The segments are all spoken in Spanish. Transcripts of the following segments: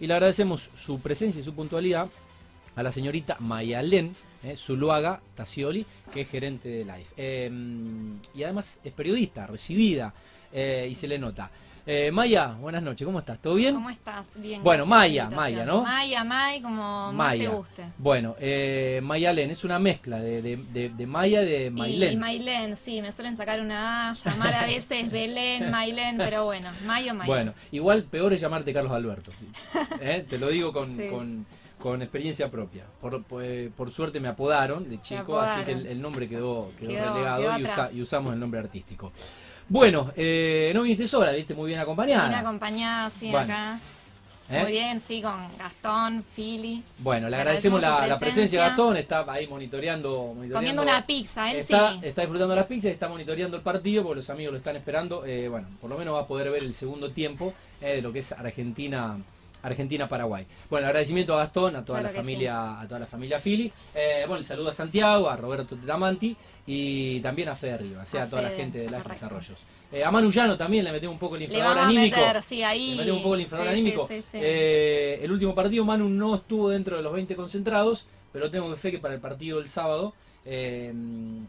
y le agradecemos su presencia y su puntualidad a la señorita Mayalén eh, Zuluaga Tassioli, que es gerente de Life. Eh, y además es periodista, recibida, eh, y se le nota. Eh, Maya, buenas noches, ¿cómo estás? ¿Todo bien? ¿Cómo estás? Bien. Bueno, Maya. Maya, ¿no? Maya, May, como más te guste. Bueno, eh, Mayalén es una mezcla de, de, de, de Maya y de Y Mailén. Mailén, sí, me suelen sacar una A, llamar a veces Belén, Mailén, pero bueno, Mayo, Mayo. Bueno, igual peor es llamarte Carlos Alberto. ¿eh? Te lo digo con, Sí. con, con experiencia propia. Por, por, por suerte me apodaron de chico, así que el, nombre quedó, quedó, Quedó- relegado quedó y, usa- atrás. y usamos el nombre artístico. Bueno, eh, no viniste sola, viste muy bien acompañada. Vine acompañada, sí, Bueno. acá. ¿eh? Muy bien, sí, con Gastón, Fili. Bueno, le agradecemos la, la presencia de presencia. Gastón, está ahí monitoreando. monitoreando Comiendo una pizza, él está, sí. está disfrutando las pizzas, está monitoreando el partido porque los amigos lo están esperando. Eh, bueno, por lo menos va a poder ver el segundo tiempo eh, de lo que es Argentina. Argentina-Paraguay. Bueno, agradecimiento a Gastón, a toda Claro la familia, a toda la familia Fili. Eh, bueno, el saludo a Santiago, a Roberto Tetamanti y también a Fede Rivas, eh, a, A toda la gente de correcto. Desarrollos. Eh, a Manu Llano también le metemos un poco el inflador anímico. meter, sí, ahí. Le metemos un poco el inflador Sí, anímico. Eh, el último partido Manu no estuvo dentro de los 20 concentrados, pero tengo fe que para el partido del sábado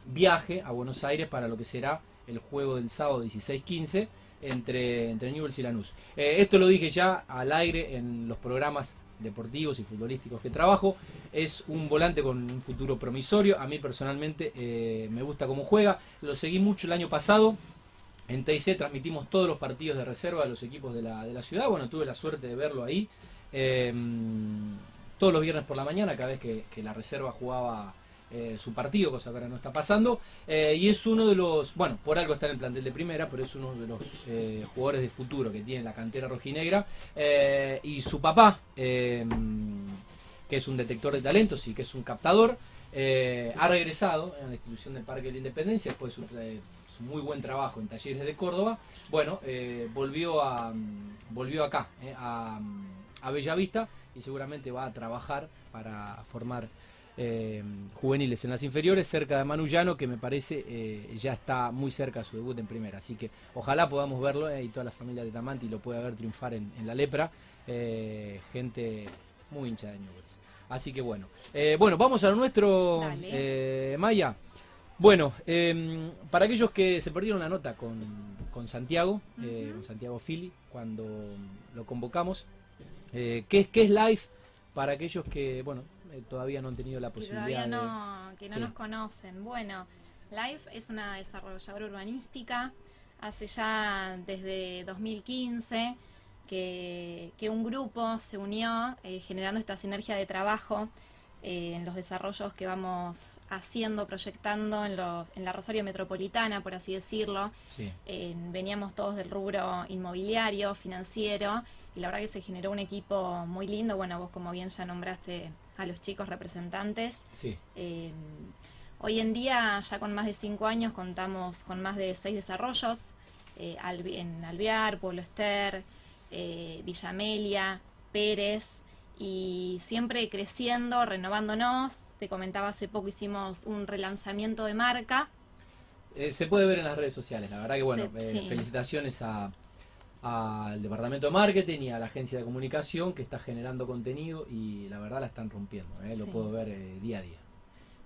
viaje a Buenos Aires para lo que será el juego del sábado 16-15 entre, entre Newell's y Lanús. Eh, esto lo dije ya al aire en los programas deportivos y futbolísticos que trabajo. Es un volante con un futuro promisorio. A mí personalmente eh, me gusta cómo juega. Lo seguí mucho el año pasado. En TIC transmitimos todos los partidos de reserva de los equipos de la, de la ciudad. Bueno, tuve la suerte de verlo ahí. eh, todos los viernes por la mañana, cada vez que, que la reserva jugaba eh, su partido, cosa que ahora no está pasando. Eh, y es uno de los, bueno, por algo está en el plantel de primera, pero es uno de los eh, jugadores de futuro que tiene la cantera rojinegra. Y su papá, eh, que es un detector de talentos y que es un captador, ha regresado a la institución del Parque de la Independencia después de su, muy buen trabajo en Talleres de Córdoba. Bueno, volvió, a, volvió acá, a, a Bellavista, y seguramente va a trabajar para formar eh, juveniles en las inferiores cerca de Manullano, que me parece eh, ya está muy cerca de su debut en primera. Así que ojalá podamos verlo eh, y toda la familia de Tamanti lo pueda ver triunfar en, en la lepra. Gente muy hincha de Newell's. Así que bueno. Bueno, vamos a lo nuestro, Maya. Bueno, eh, para aquellos que se perdieron la nota con, con Santiago, con Santiago Fili, cuando lo convocamos, ¿qué, es- ¿qué es live para aquellos que, bueno, eh, todavía no han tenido la Que posibilidad de... no, que no Sí. nos conocen. Bueno, Life es una desarrolladora urbanística. Hace ya desde 2015 que, que un grupo se unió eh, generando esta sinergia de trabajo eh, en los desarrollos que vamos haciendo, proyectando en, los, en la Rosario Metropolitana, por así decirlo. Sí. Veníamos todos del rubro inmobiliario, financiero, y la verdad que se generó un equipo muy lindo. Bueno, vos como bien ya nombraste a los chicos representantes. Sí, Eh, hoy en día, ya con más de cinco años, contamos con más de seis desarrollos eh, en Alvear, Pueblo Ester, eh, Villa Amelia, Pérez, y siempre creciendo, renovándonos. Te comentaba hace poco, hicimos un relanzamiento de marca. Eh, se puede ver en las redes sociales, la verdad que bueno, Se- sí. felicitaciones a al departamento de marketing y a la agencia de comunicación que está generando contenido y la verdad la están rompiendo, eh, lo Sí. puedo ver eh, día a día.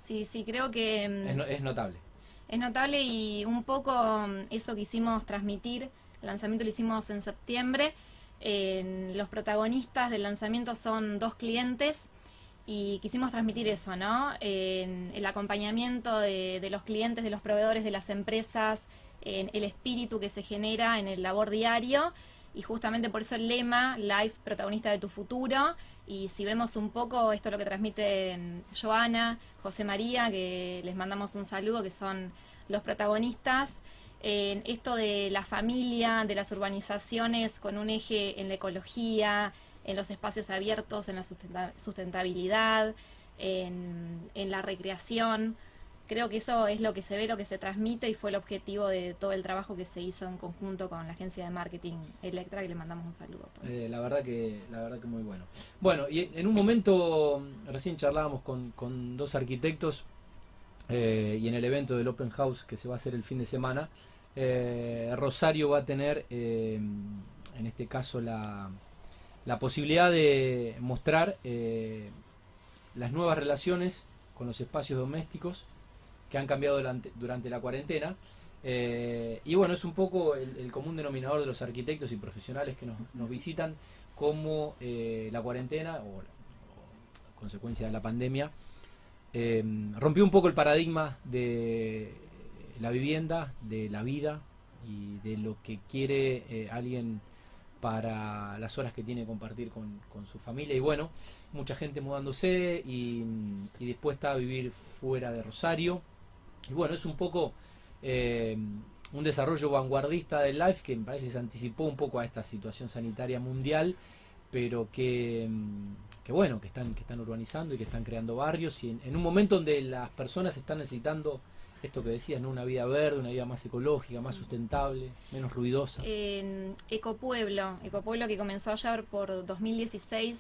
Sí, sí, creo que... mm, Es, no- es notable. Es notable y un poco mm, eso quisimos transmitir, el lanzamiento lo hicimos en septiembre, en- los protagonistas del lanzamiento son dos clientes y quisimos transmitir eso, ¿no? El acompañamiento de, de los clientes, de los proveedores, de las empresas, en el espíritu que se genera en el labor diario y justamente por eso el lema, Life, protagonista de tu futuro. Y si vemos un poco esto es lo que transmiten Joana, José María, que les mandamos un saludo, que son los protagonistas, en esto de la familia, de las urbanizaciones con un eje en la ecología, en los espacios abiertos, en la sustenta- sustentabilidad, en, en la recreación. Creo que eso es lo que se ve, lo que se transmite y fue el objetivo de todo el trabajo que se hizo en conjunto con la agencia de marketing Electra, que le mandamos un saludo. Eh, la verdad que la verdad que muy bueno. Bueno, y en un momento recién charlábamos con, con dos arquitectos eh, y en el evento del Open House que se va a hacer el fin de semana, eh, Rosario va a tener, eh, en este caso, la, la posibilidad de mostrar las nuevas relaciones con los espacios domésticos que han cambiado durante, la cuarentena. y bueno, es un poco el, común denominador de los arquitectos y profesionales que nos, visitan, como la cuarentena o, consecuencia de la pandemia rompió un poco el paradigma de la vivienda, de la vida y de lo que quiere eh, alguien para las horas que tiene que compartir con, su familia. Y bueno, mucha gente mudándose y, dispuesta a vivir fuera de Rosario. Y bueno, es un poco eh, un desarrollo vanguardista del life que me parece se anticipó un poco a esta situación sanitaria mundial, pero que, que bueno, que están, que están urbanizando y que están creando barrios y en un momento donde las personas están necesitando esto que decías, ¿no? Una vida verde, una vida más ecológica, más sustentable, menos ruidosa. En Ecopueblo, Ecopueblo que comenzó ayer por 2016,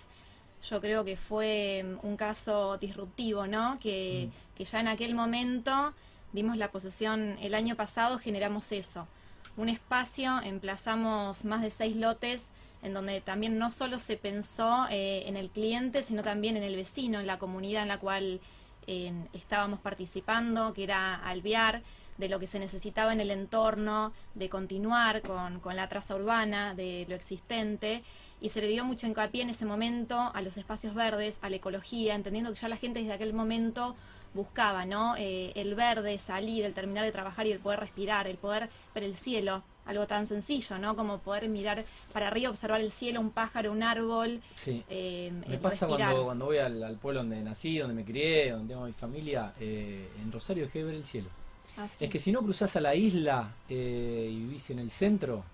yo creo que fue mm, un caso disruptivo, ¿no? Que, mm. que ya en aquel momento dimos la posesión, el año pasado generamos eso, un espacio, emplazamos más de seis lotes en donde también no solo se pensó eh, en el cliente, sino también en el vecino, en la comunidad en la cual estábamos participando, que era alvear de lo que se necesitaba en el entorno, de continuar con, con la traza urbana, de lo existente, y se le dio mucho hincapié en ese momento a los espacios verdes, a la ecología, entendiendo que ya la gente desde aquel momento buscaba, ¿no? Eh, el verde, salir, el terminar de trabajar y el poder respirar, el poder ver el cielo, algo tan sencillo, ¿no? Como poder mirar para arriba, observar el cielo, un pájaro, un árbol. Sí. Eh, me pasa cuando, cuando voy al, pueblo donde nací, donde me crié, donde tengo mi familia, eh, en Rosario dejé de ver el cielo. Ah, es que si no cruzas a la isla eh, y vivís en el centro,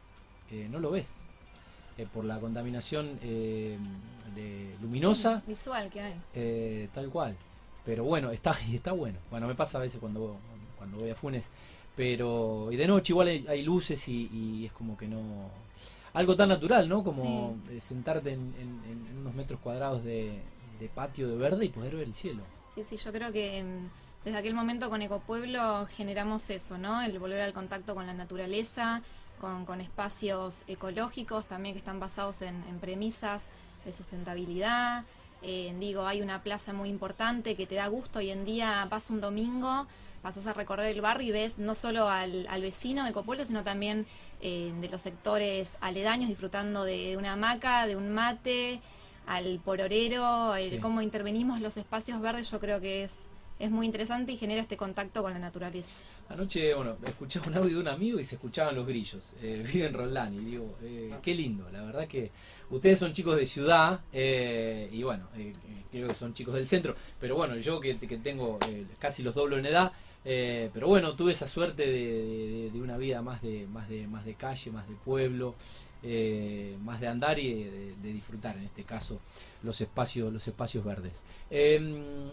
no lo ves. Por la contaminación de luminosa. Visual que hay. tal cual. Pero bueno, está, está bueno. Bueno, me pasa a veces cuando, cuando voy a Funes pero y de noche igual hay, luces y, es como que no algo tan natural no como eh, sentarte en, unos metros cuadrados de, patio de verde y poder ver el cielo sí sí yo creo que mm, desde aquel momento con Ecopueblo generamos eso no el volver al contacto con la naturaleza con, espacios ecológicos también que están basados en, premisas de sustentabilidad. Eh, digo hay una plaza muy importante que te da gusto hoy en día vas un domingo pasas a recorrer el barrio y ves no solo al, vecino de Copuelo, sino también eh, de los sectores aledaños disfrutando de una hamaca, de un mate, al pororero, el cómo intervenimos los espacios verdes, yo creo que es es muy interesante y genera este contacto con la naturaleza. Anoche, bueno, escuché un audio de un amigo y se escuchaban los grillos. Eh, vive en Roldán y digo, eh, qué lindo, la verdad que ustedes son chicos de ciudad eh, y bueno, eh, creo que son chicos del centro, pero bueno, yo que, que tengo casi los doblos en edad, pero bueno, tuve esa suerte de, una vida más de, más de, más de calle, más de pueblo. más de andar y de, de, disfrutar en este caso los espacios los espacios verdes em,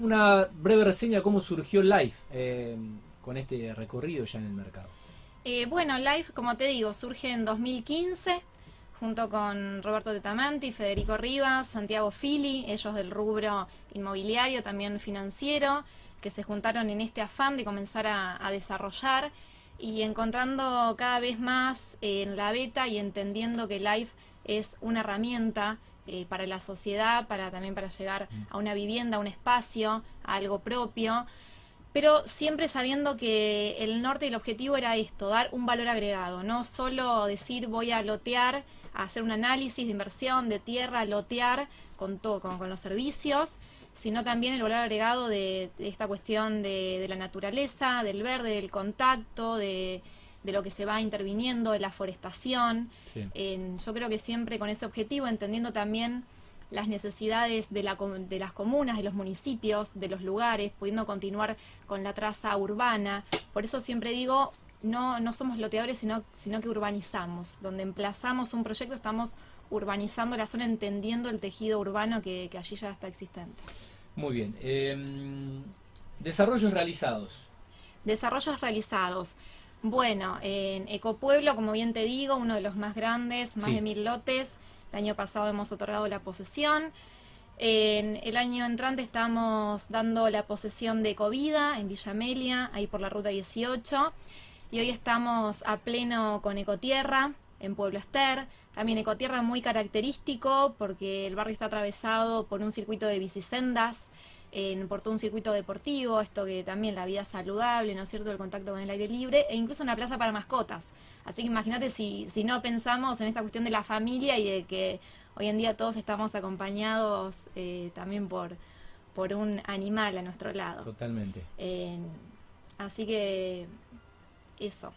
una breve reseña de cómo surgió Life eh, con este recorrido ya en el mercado. Eh, bueno, Life, como te digo, surge en 2015 junto con Roberto Tetamanti, Federico Rivas, Santiago Fili, ellos del rubro inmobiliario, también financiero, que se juntaron en este afán de comenzar a, desarrollar y encontrando cada vez más en la beta y entendiendo que Life es una herramienta eh, para la sociedad, para también para llegar a una vivienda, a un espacio, a algo propio, pero siempre sabiendo que el norte y el objetivo era esto, dar un valor agregado, no solo decir voy a lotear, a hacer un análisis de inversión de tierra, lotear con todo, con, los servicios, sino también el valor agregado de, esta cuestión de, de la naturaleza, del verde, del contacto, de, de lo que se va interviniendo, de la forestación. yo creo que siempre con ese objetivo, entendiendo también las necesidades de, la, de las comunas, de los municipios, de los lugares, pudiendo continuar con la traza urbana. Por eso siempre digo, no, no somos loteadores, sino, sino que urbanizamos. Donde emplazamos un proyecto, estamos urbanizando la zona, entendiendo el tejido urbano que, allí ya está existente. Muy bien. Em, desarrollos realizados. Desarrollos realizados. Bueno, en Ecopueblo, como bien te digo, uno de los más grandes, más de mil lotes. El año pasado hemos otorgado la posesión. En el año entrante estamos dando la posesión de Ecovida en Villa Amelia, ahí por la ruta 18. Y hoy estamos a pleno con Ecotierra, en Pueblo Ester. También Ecotierra muy característico porque el barrio está atravesado por un circuito de bicisendas, en, por todo un circuito deportivo, esto que también la vida saludable, ¿no es cierto?, el contacto con el aire libre, e incluso una plaza para mascotas. Así que imagínate si, si no pensamos en esta cuestión de la familia y de que hoy en día todos estamos acompañados eh, también por, por un animal a nuestro lado. Totalmente. así que eso.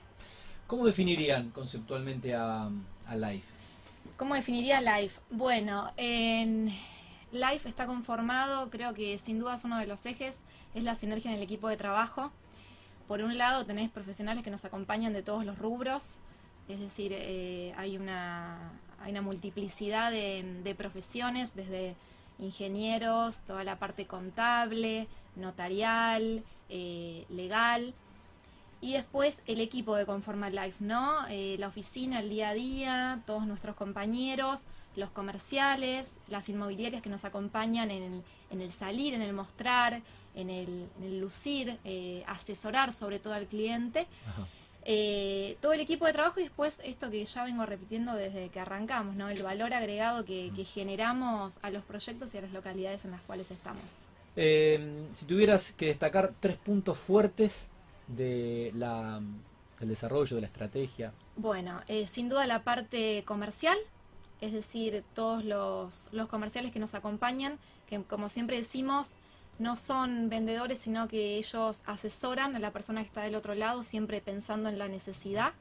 ¿Cómo definirían conceptualmente a, a Life? ¿Cómo definiría Life? Bueno, en Life está conformado, creo que sin duda es uno de los ejes, es la sinergia en el equipo de trabajo. Por un lado tenés profesionales que nos acompañan de todos los rubros, es decir, eh, hay, una, hay una multiplicidad de, profesiones, desde ingenieros, toda la parte contable, notarial, eh, legal y después el equipo de Conforma Life, ¿no? Eh, la oficina, el día a día, todos nuestros compañeros, los comerciales, las inmobiliarias que nos acompañan en el, salir, en el mostrar, en el, lucir, eh, asesorar sobre todo al cliente. Eh, todo el equipo de trabajo y después esto que ya vengo repitiendo desde que arrancamos, ¿no? el valor agregado que, que generamos a los proyectos y a las localidades en las cuales estamos. si tuvieras que destacar tres puntos fuertes de la, del desarrollo, de la estrategia? Bueno, eh, sin duda la parte comercial, es decir, todos los, los comerciales que nos acompañan, que como siempre decimos, no son vendedores, sino que ellos asesoran a la persona que está del otro lado, siempre pensando en la necesidad,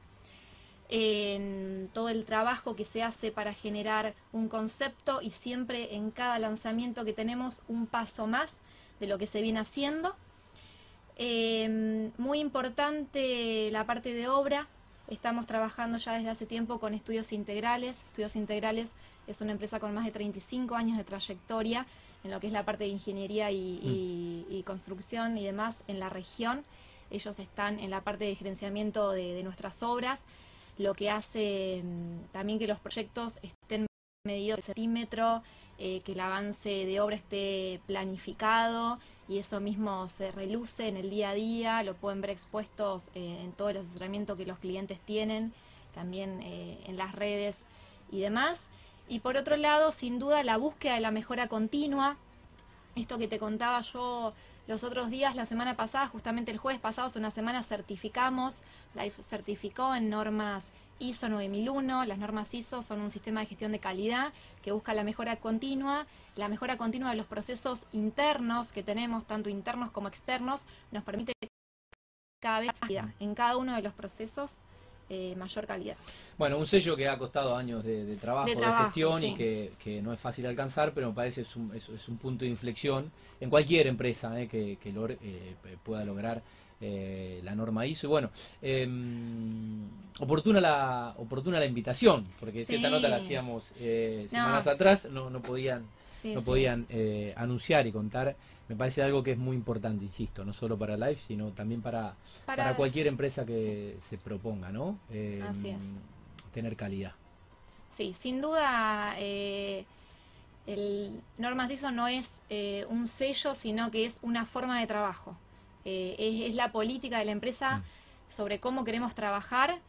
en todo el trabajo que se hace para generar un concepto y siempre en cada lanzamiento que tenemos un paso más de lo que se viene haciendo Em, muy importante la parte de obra. Estamos trabajando ya desde hace tiempo con estudios integrales. Estudios integrales es una empresa con más de 35 años de trayectoria en lo que es la parte de ingeniería y, mm. construcción y demás en la región. Ellos están en la parte de gerenciamiento de, nuestras obras, lo que hace em, también que los proyectos estén medidos de centímetro, eh, que el avance de obra esté planificado y eso mismo se reluce en el día a día, lo pueden ver expuestos eh, en todo el asesoramiento que los clientes tienen, también eh, en las redes y demás. Y por otro lado, sin duda, la búsqueda de la mejora continua, esto que te contaba yo los otros días, la semana pasada, justamente el jueves pasado, hace una semana certificamos, Life certificó en normas ISO 9001. Las normas ISO son un sistema de gestión de calidad que busca la mejora continua. La mejora continua de los procesos internos que tenemos, tanto internos como externos, nos permite cada vez en cada uno de los procesos eh, mayor calidad. Bueno, un sello que ha costado años de, trabajo, de, gestión y que, no es fácil alcanzar, pero me parece es un, es, un punto de inflexión en cualquier empresa eh, que, lo, eh, pueda lograr eh, la norma hizo. Y bueno, em, oportuna, la, oportuna la invitación, porque si esta nota la hacíamos eh, semanas atrás, no, no podían, no podían eh, anunciar y contar. Me parece algo que es muy importante, insisto, no solo para Life, sino también para, para, cualquier empresa que se proponga, ¿no? Em, Así es. Tener calidad. Sí, sin duda. el Normas ISO no es un sello, sino que es una forma de trabajo. Eh, es, la política de la empresa mm. sobre cómo queremos trabajar,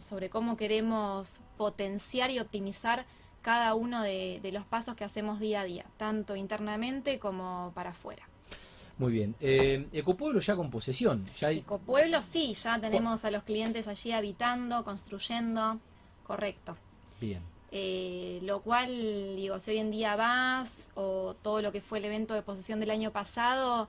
sobre cómo queremos potenciar y optimizar cada uno de, los pasos que hacemos día a día, tanto internamente como para afuera. Muy bien. Eh, Ecopueblo ya con posesión. Ya Ecopueblo sí, ya tenemos a los clientes allí habitando, construyendo, correcto. Bien. Eh, lo cual, digo, si hoy en día vas o todo lo que fue el evento de posesión del año pasado,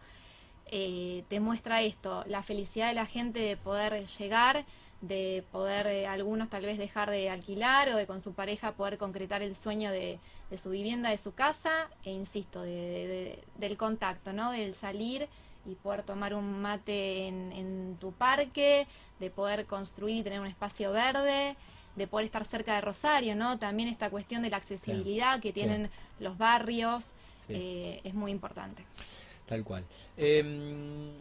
eh, te muestra esto, la felicidad de la gente de poder llegar, de poder eh, algunos tal vez dejar de alquilar o de con su pareja poder concretar el sueño de, su vivienda, de su casa, e insisto, del contacto, ¿no? Del salir y poder tomar un mate en, tu parque, de poder construir y tener un espacio verde, de poder estar cerca de Rosario, ¿no? También esta cuestión de la accesibilidad que tienen los barrios eh, es muy importante. Tal cual. Em,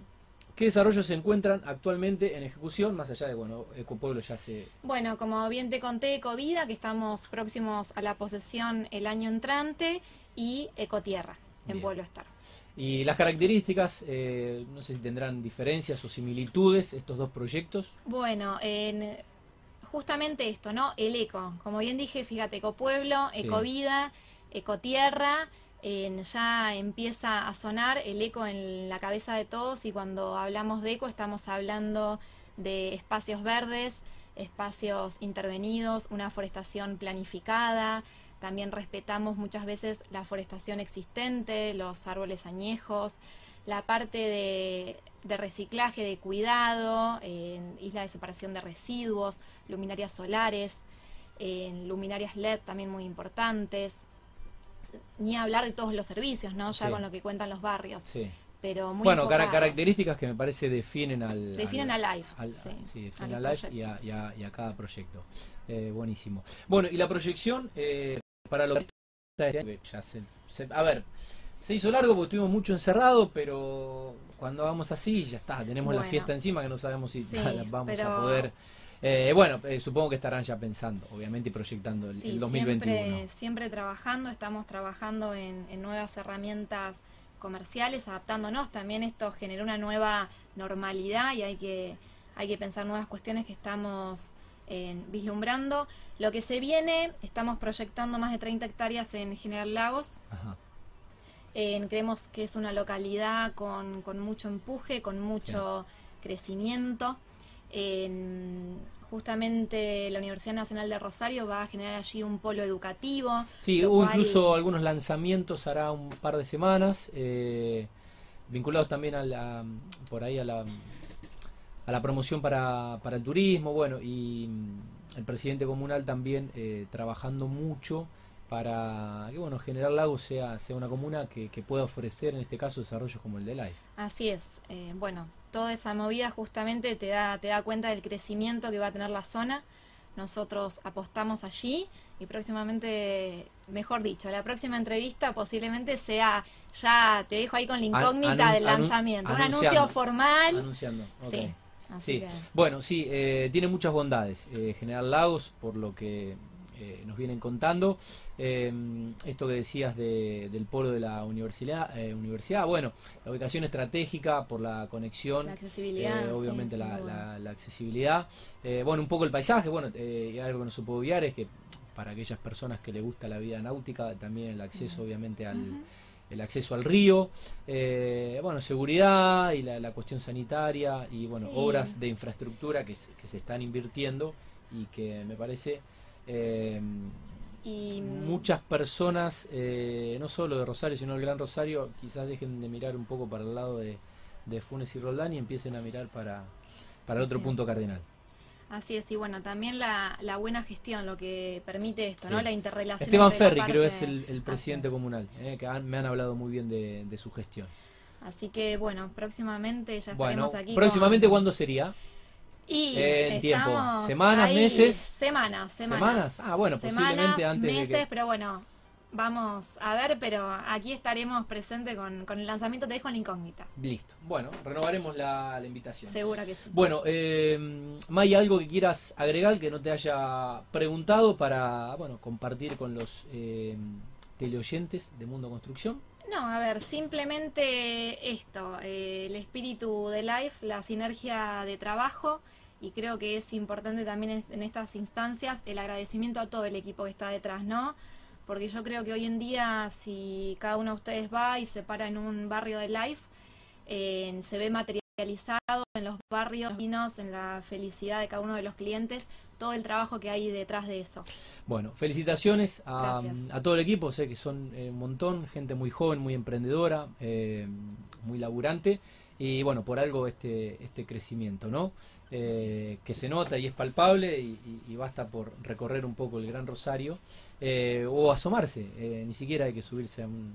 ¿Qué desarrollos se encuentran actualmente en ejecución, más allá de, bueno, Ecopueblo ya se... Bueno, como bien te conté, Ecovida, que estamos próximos a la posesión el año entrante, y Ecotierra, en Pueblo Estar. Y las características, eh, no sé si tendrán diferencias o similitudes estos dos proyectos. Bueno, en justamente esto, ¿no? El eco. Como bien dije, fíjate, ecopueblo, Sí. ecovida, ecotierra, eh, ya empieza a sonar el eco en la cabeza de todos y cuando hablamos de eco estamos hablando de espacios verdes, espacios intervenidos, una forestación planificada, también respetamos muchas veces la forestación existente, los árboles añejos, la parte de, reciclaje, de cuidado, en isla de separación de residuos, luminarias solares, luminarias LED también muy importantes, ni hablar de todos los servicios, ¿no? Ya Sí. con lo que cuentan los barrios, Sí. pero muy Bueno, características que me parece definen al... Definen al- Life, al- sí, definen los a Life y a, y a- y a cada proyecto. Eh, buenísimo. Bueno, y la proyección eh, para lo que ya se, se- a ver, se hizo largo porque estuvimos mucho encerrados, pero cuando vamos así ya está, tenemos la fiesta encima que no sabemos si Sí, la vamos a poder... eh, bueno, eh, supongo que estarán ya pensando, obviamente, y proyectando el, Sí, el 2021. Siempre, siempre trabajando, estamos trabajando en, en nuevas herramientas comerciales, adaptándonos. También esto generó una nueva normalidad y hay que, hay que pensar nuevas cuestiones que estamos eh, vislumbrando. Lo que se viene, estamos proyectando más de 30 hectáreas en General Lagos. Ajá. Eh, creemos que es una localidad con, con mucho empuje, con mucho crecimiento. En- justamente la Universidad Nacional de Rosario va a generar allí un polo educativo. Sí, hubo cual- incluso algunos lanzamientos hará un par de semanas, eh, vinculados también a la, por ahí a la, a la promoción para, para el turismo, bueno, y el presidente comunal también eh, trabajando mucho para que bueno General Lago sea, sea una comuna que, que pueda ofrecer en este caso desarrollos como el de Life. Así es. Eh, bueno, toda esa movida justamente te da, te da cuenta del crecimiento que va a tener la zona. Nosotros apostamos allí y próximamente, mejor dicho, la próxima entrevista posiblemente sea, ya te dejo ahí con la incógnita del lanzamiento, un anuncio formal. Anunciando. Sí, así Sí, que- bueno, sí, eh, tiene muchas bondades. Eh, General Lagos, por lo que eh, nos vienen contando. Eh, esto que decías de- del polo de la universidad, eh, universidad, bueno, la ubicación estratégica por la conexión. La accesibilidad, eh, sí, obviamente la, duda. la- la accesibilidad. Eh, bueno, un poco el paisaje, bueno, eh, y algo que no se puede obviar es que para aquellas personas que les gusta la vida náutica, también el acceso obviamente al, el acceso al río, eh, bueno, seguridad y la, la cuestión sanitaria y bueno, Sí. obras de infraestructura que se están invirtiendo y que me parece eh, Y muchas personas, eh, no solo de Rosario, sino del Gran Rosario, quizás dejen de mirar un poco para el lado de, de Funes y Roldán y empiecen a mirar para, para el otro punto cardinal. Así es, y bueno, también la, la buena gestión, lo que permite esto, ¿no? Sí. La interrelación. Esteban Ferri creo es el, el presidente es. comunal, eh, que han- me han hablado muy bien de, de su gestión. Así que bueno, próximamente ya Bueno, estaremos aquí. próximamente con- ¿cuándo sería? Y En tiempo. ¿Semanas, ahí- meses? Semanas, semanas. ¿Semanas? Ah, bueno, posiblemente antes de meses, que- pero bueno, vamos a ver, pero aquí estaremos presentes con, con el lanzamiento, te dejo en la incógnita. Listo. Bueno, renovaremos la, la invitación. Seguro que sí. Bueno, eh, May, ¿algo que quieras agregar que no te haya preguntado para bueno compartir con los eh, teleoyentes de Mundo Construcción? No, a ver, simplemente esto, eh, el espíritu de Life, la sinergia de trabajo y creo que es importante también en, estas instancias el agradecimiento a todo el equipo que está detrás, ¿no? Porque yo creo que hoy en día si cada uno de ustedes va y se para en un barrio de Life, eh, se ve materializado en los barrios en la felicidad de cada uno de los clientes, todo el trabajo que hay detrás de eso. Bueno, felicitaciones a, todo el equipo, sé que son eh, un montón, gente muy joven, muy emprendedora, eh, muy laburante y bueno, por algo este, este crecimiento, ¿no? Eh, que se nota y es palpable y, y- y basta por recorrer un poco el Gran Rosario eh, o asomarse, eh, ni siquiera hay que subirse a un,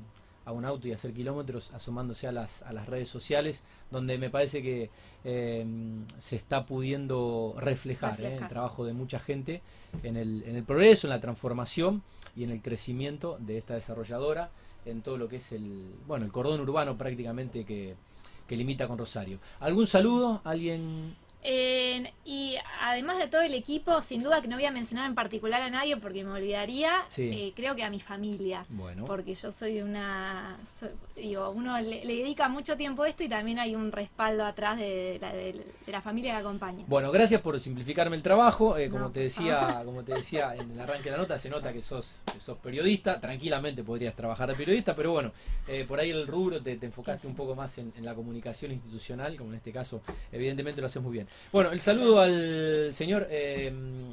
a un auto y hacer kilómetros asomándose a las, a las redes sociales donde me parece que eh, se está pudiendo reflejar, eh, el trabajo de mucha gente en el, en el progreso, en la transformación y en el crecimiento de esta desarrolladora en todo lo que es el bueno el cordón urbano prácticamente que, que limita con Rosario. ¿Algún saludo? ¿Alguien Eh, y además de todo el equipo, sin duda que no voy a mencionar en particular a nadie porque me olvidaría, Sí. eh, creo que a mi familia. Bueno. Porque yo soy una. soy- digo, uno le, le dedica mucho tiempo a esto y también hay un respaldo atrás de, la, de- de la familia que acompaña. Bueno, gracias por simplificarme el trabajo. Eh, como No, te decía, como te decía en el arranque de la nota, se nota que sos, que sos periodista. Tranquilamente podrías trabajar de periodista, pero bueno, eh, por ahí el rubro te, te enfocaste un poco más en, en la comunicación institucional, como en este caso, evidentemente lo haces muy bien. Bueno, el saludo al señor eh,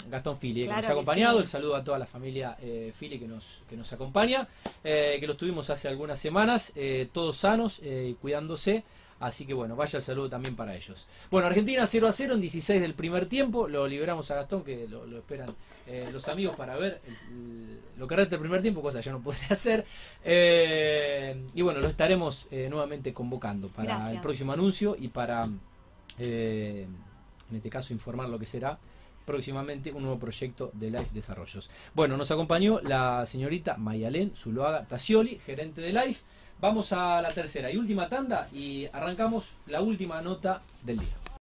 Gastón Fili, eh, que Claro nos ha acompañado. sí. El saludo a toda la familia eh, Fili que nos, que nos acompaña, eh, que los tuvimos hace algunas semanas, todos sanos y cuidándose. Así que bueno, vaya el saludo también para ellos. Bueno, Argentina 0 a 0 en 16 del primer tiempo. Lo liberamos a Gastón, que lo, lo esperan eh, los amigos para ver el- el- lo que resta del primer tiempo, cosa que yo no podré hacer. Eh, y bueno, lo estaremos eh, nuevamente convocando para Gracias. el próximo anuncio y para, eh, en este caso, informar lo que será próximamente un nuevo proyecto de Life Desarrollos. Bueno, nos acompañó la señorita Mayalén Zuloaga Tassioli, gerente de Life. Vamos a la tercera y última tanda y arrancamos la última nota del día.